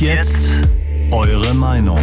Jetzt? Eure Meinung.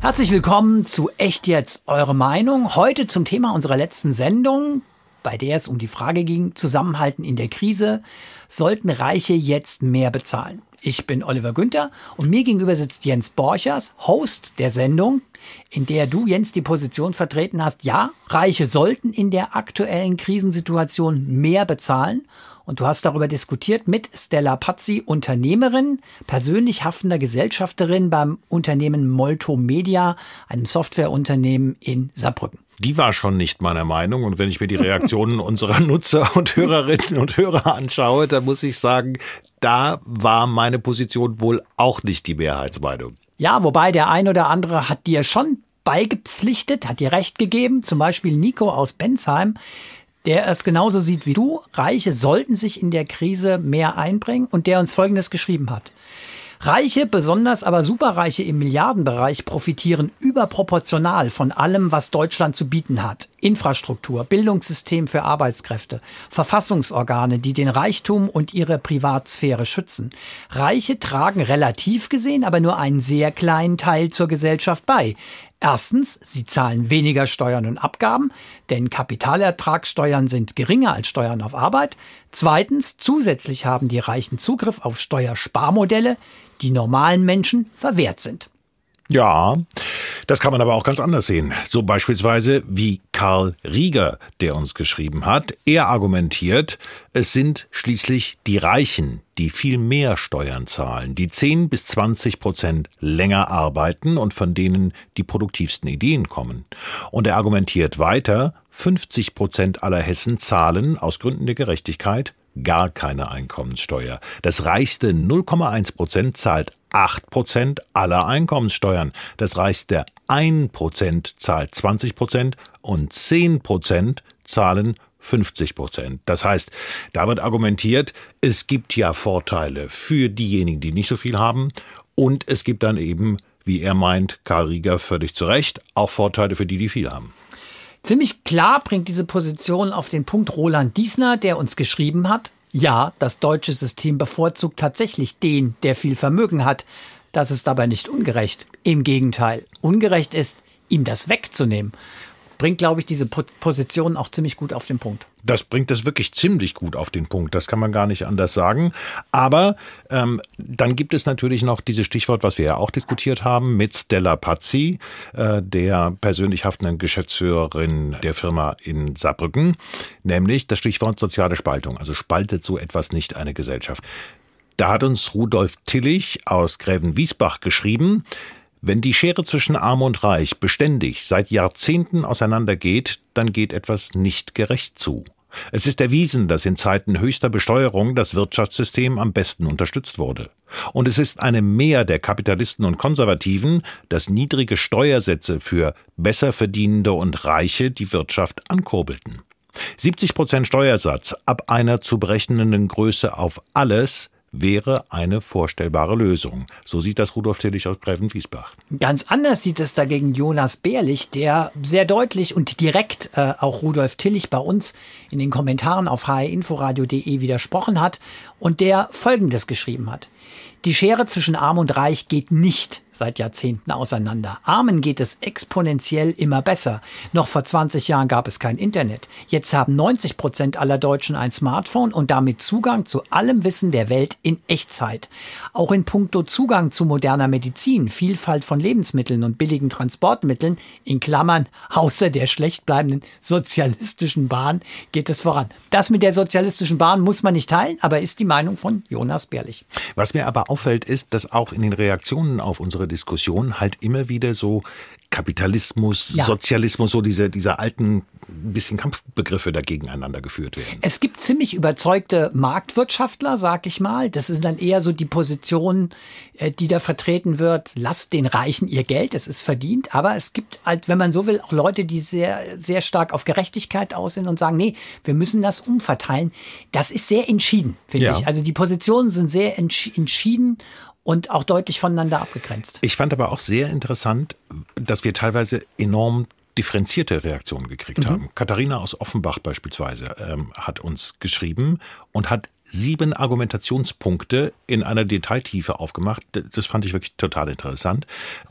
Herzlich willkommen zu Echt jetzt eure Meinung. Heute zum Thema unserer letzten Sendung, bei der es um die Frage ging, Zusammenhalten in der Krise. Sollten Reiche jetzt mehr bezahlen? Ich bin Oliver Günther und mir gegenüber sitzt Jens Borchers, Host der Sendung, in der du, Jens, die Position vertreten hast, ja, Reiche sollten in der aktuellen Krisensituation mehr bezahlen. Und du hast darüber diskutiert mit Stella Pazzi, Unternehmerin, persönlich haftender Gesellschafterin beim Unternehmen Molto Media, einem Softwareunternehmen in Saarbrücken die war schon nicht meiner Meinung. Und wenn ich mir die Reaktionen unserer Nutzer und Hörerinnen und Hörer anschaue, dann muss ich sagen, da war meine Position wohl auch nicht die Mehrheitsmeinung. Ja, wobei der ein oder andere hat dir schon beigepflichtet, hat dir recht gegeben. Zum Beispiel Nico aus Bensheim, der es genauso sieht wie du. Reiche sollten sich in der Krise mehr einbringen und der uns Folgendes geschrieben hat. Reiche, besonders aber Superreiche im Milliardenbereich profitieren überproportional von allem, was Deutschland zu bieten hat. Infrastruktur, Bildungssystem für Arbeitskräfte, Verfassungsorgane, die den Reichtum und ihre Privatsphäre schützen. Reiche tragen relativ gesehen aber nur einen sehr kleinen Teil zur Gesellschaft bei. Erstens, sie zahlen weniger Steuern und Abgaben, denn Kapitalertragssteuern sind geringer als Steuern auf Arbeit. Zweitens, zusätzlich haben die Reichen Zugriff auf Steuersparmodelle, die normalen Menschen verwehrt sind. Ja, das kann man aber auch ganz anders sehen. So beispielsweise wie Karl Rieger, der uns geschrieben hat. Er argumentiert, es sind schließlich die Reichen, die viel mehr Steuern zahlen, die 10 bis 20 Prozent länger arbeiten und von denen die produktivsten Ideen kommen. Und er argumentiert weiter, 50 Prozent aller Hessen zahlen aus Gründen der Gerechtigkeit gar keine Einkommenssteuer. Das reichste 0,1 Prozent zahlt 8 Prozent aller Einkommenssteuern. Das reichste 1 Prozent zahlt 20 Prozent und 10 Prozent zahlen 50 Prozent. Das heißt, da wird argumentiert, es gibt ja Vorteile für diejenigen, die nicht so viel haben und es gibt dann eben, wie er meint, Karl Rieger völlig zu Recht, auch Vorteile für die, die viel haben. Ziemlich klar bringt diese Position auf den Punkt Roland Diesner, der uns geschrieben hat, ja, das deutsche System bevorzugt tatsächlich den, der viel Vermögen hat. Das ist aber nicht ungerecht. Im Gegenteil, ungerecht ist, ihm das wegzunehmen bringt, glaube ich, diese Position auch ziemlich gut auf den Punkt. Das bringt es wirklich ziemlich gut auf den Punkt. Das kann man gar nicht anders sagen. Aber ähm, dann gibt es natürlich noch dieses Stichwort, was wir ja auch diskutiert haben, mit Stella Pazzi, äh, der persönlich haftenden Geschäftsführerin der Firma in Saarbrücken, nämlich das Stichwort soziale Spaltung. Also spaltet so etwas nicht eine Gesellschaft. Da hat uns Rudolf Tillich aus Gräven-Wiesbach geschrieben, wenn die Schere zwischen Arm und Reich beständig seit Jahrzehnten auseinandergeht, dann geht etwas nicht gerecht zu. Es ist erwiesen, dass in Zeiten höchster Besteuerung das Wirtschaftssystem am besten unterstützt wurde. Und es ist eine Mehr der Kapitalisten und Konservativen, dass niedrige Steuersätze für besser verdienende und Reiche die Wirtschaft ankurbelten. 70 Prozent Steuersatz ab einer zu berechnenden Größe auf alles wäre eine vorstellbare Lösung. So sieht das Rudolf Tillich aus Gräfenwiesbach. Ganz anders sieht es dagegen Jonas Bärlich, der sehr deutlich und direkt äh, auch Rudolf Tillich bei uns in den Kommentaren auf hrinforadio.de widersprochen hat und der Folgendes geschrieben hat. Die Schere zwischen Arm und Reich geht nicht seit Jahrzehnten auseinander. Armen geht es exponentiell immer besser. Noch vor 20 Jahren gab es kein Internet. Jetzt haben 90 Prozent aller Deutschen ein Smartphone und damit Zugang zu allem Wissen der Welt in Echtzeit. Auch in puncto Zugang zu moderner Medizin, Vielfalt von Lebensmitteln und billigen Transportmitteln, in Klammern, außer der schlecht bleibenden sozialistischen Bahn, geht es voran. Das mit der sozialistischen Bahn muss man nicht teilen, aber ist die Meinung von Jonas Bärlich. Was mir aber auffällt, ist, dass auch in den Reaktionen auf unsere Diskussion halt immer wieder so Kapitalismus, ja. Sozialismus, so diese, diese alten bisschen Kampfbegriffe dagegen einander geführt werden. Es gibt ziemlich überzeugte Marktwirtschaftler, sag ich mal. Das ist dann eher so die Position, äh, die da vertreten wird. Lasst den Reichen ihr Geld, es ist verdient. Aber es gibt halt, wenn man so will, auch Leute, die sehr, sehr stark auf Gerechtigkeit aus sind und sagen, nee, wir müssen das umverteilen. Das ist sehr entschieden, finde ja. ich. Also die Positionen sind sehr entschieden und auch deutlich voneinander abgegrenzt. Ich fand aber auch sehr interessant, dass wir teilweise enorm differenzierte Reaktionen gekriegt mhm. haben. Katharina aus Offenbach beispielsweise ähm, hat uns geschrieben und hat sieben Argumentationspunkte in einer Detailtiefe aufgemacht. Das fand ich wirklich total interessant.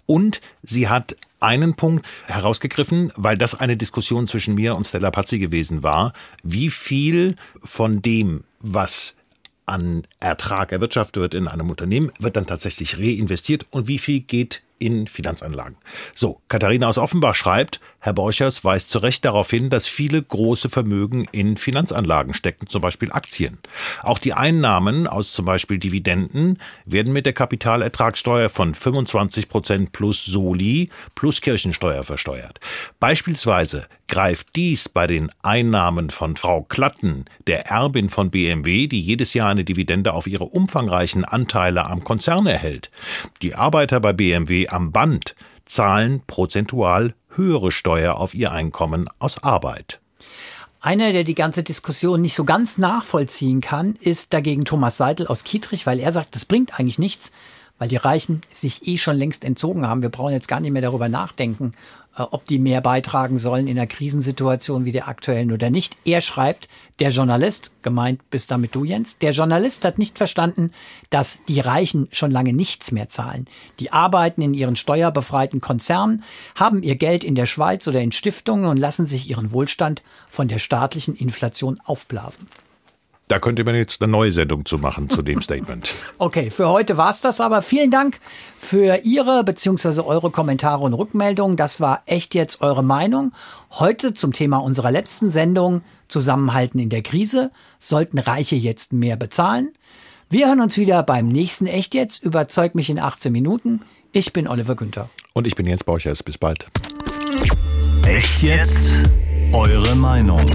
Und sie hat einen Punkt herausgegriffen, weil das eine Diskussion zwischen mir und Stella Pazzi gewesen war. Wie viel von dem, was an Ertrag erwirtschaftet wird in einem Unternehmen, wird dann tatsächlich reinvestiert. Und wie viel geht in Finanzanlagen. So, Katharina aus Offenbach schreibt, Herr Borchers weist zu Recht darauf hin, dass viele große Vermögen in Finanzanlagen stecken, zum Beispiel Aktien. Auch die Einnahmen aus zum Beispiel Dividenden werden mit der Kapitalertragssteuer von 25 Prozent plus Soli plus Kirchensteuer versteuert. Beispielsweise greift dies bei den Einnahmen von Frau Klatten, der Erbin von BMW, die jedes Jahr eine Dividende auf ihre umfangreichen Anteile am Konzern erhält. Die Arbeiter bei BMW am Band zahlen prozentual höhere Steuer auf ihr Einkommen aus Arbeit. Einer, der die ganze Diskussion nicht so ganz nachvollziehen kann, ist dagegen Thomas Seitel aus Kietrich, weil er sagt, das bringt eigentlich nichts, weil die Reichen sich eh schon längst entzogen haben. Wir brauchen jetzt gar nicht mehr darüber nachdenken, äh, ob die mehr beitragen sollen in einer Krisensituation wie der aktuellen oder nicht. Er schreibt, der Journalist, gemeint bist damit du, Jens, der Journalist hat nicht verstanden, dass die Reichen schon lange nichts mehr zahlen. Die arbeiten in ihren steuerbefreiten Konzernen, haben ihr Geld in der Schweiz oder in Stiftungen und lassen sich ihren Wohlstand von der staatlichen Inflation aufblasen. Da könnte man jetzt eine neue Sendung zu machen zu dem Statement. Okay, für heute war es das aber. Vielen Dank für Ihre bzw. eure Kommentare und Rückmeldungen. Das war echt jetzt eure Meinung. Heute zum Thema unserer letzten Sendung Zusammenhalten in der Krise. Sollten Reiche jetzt mehr bezahlen? Wir hören uns wieder beim nächsten Echt jetzt. Überzeug mich in 18 Minuten. Ich bin Oliver Günther. Und ich bin Jens Bauchers. Bis bald. Echt jetzt? Eure Meinung.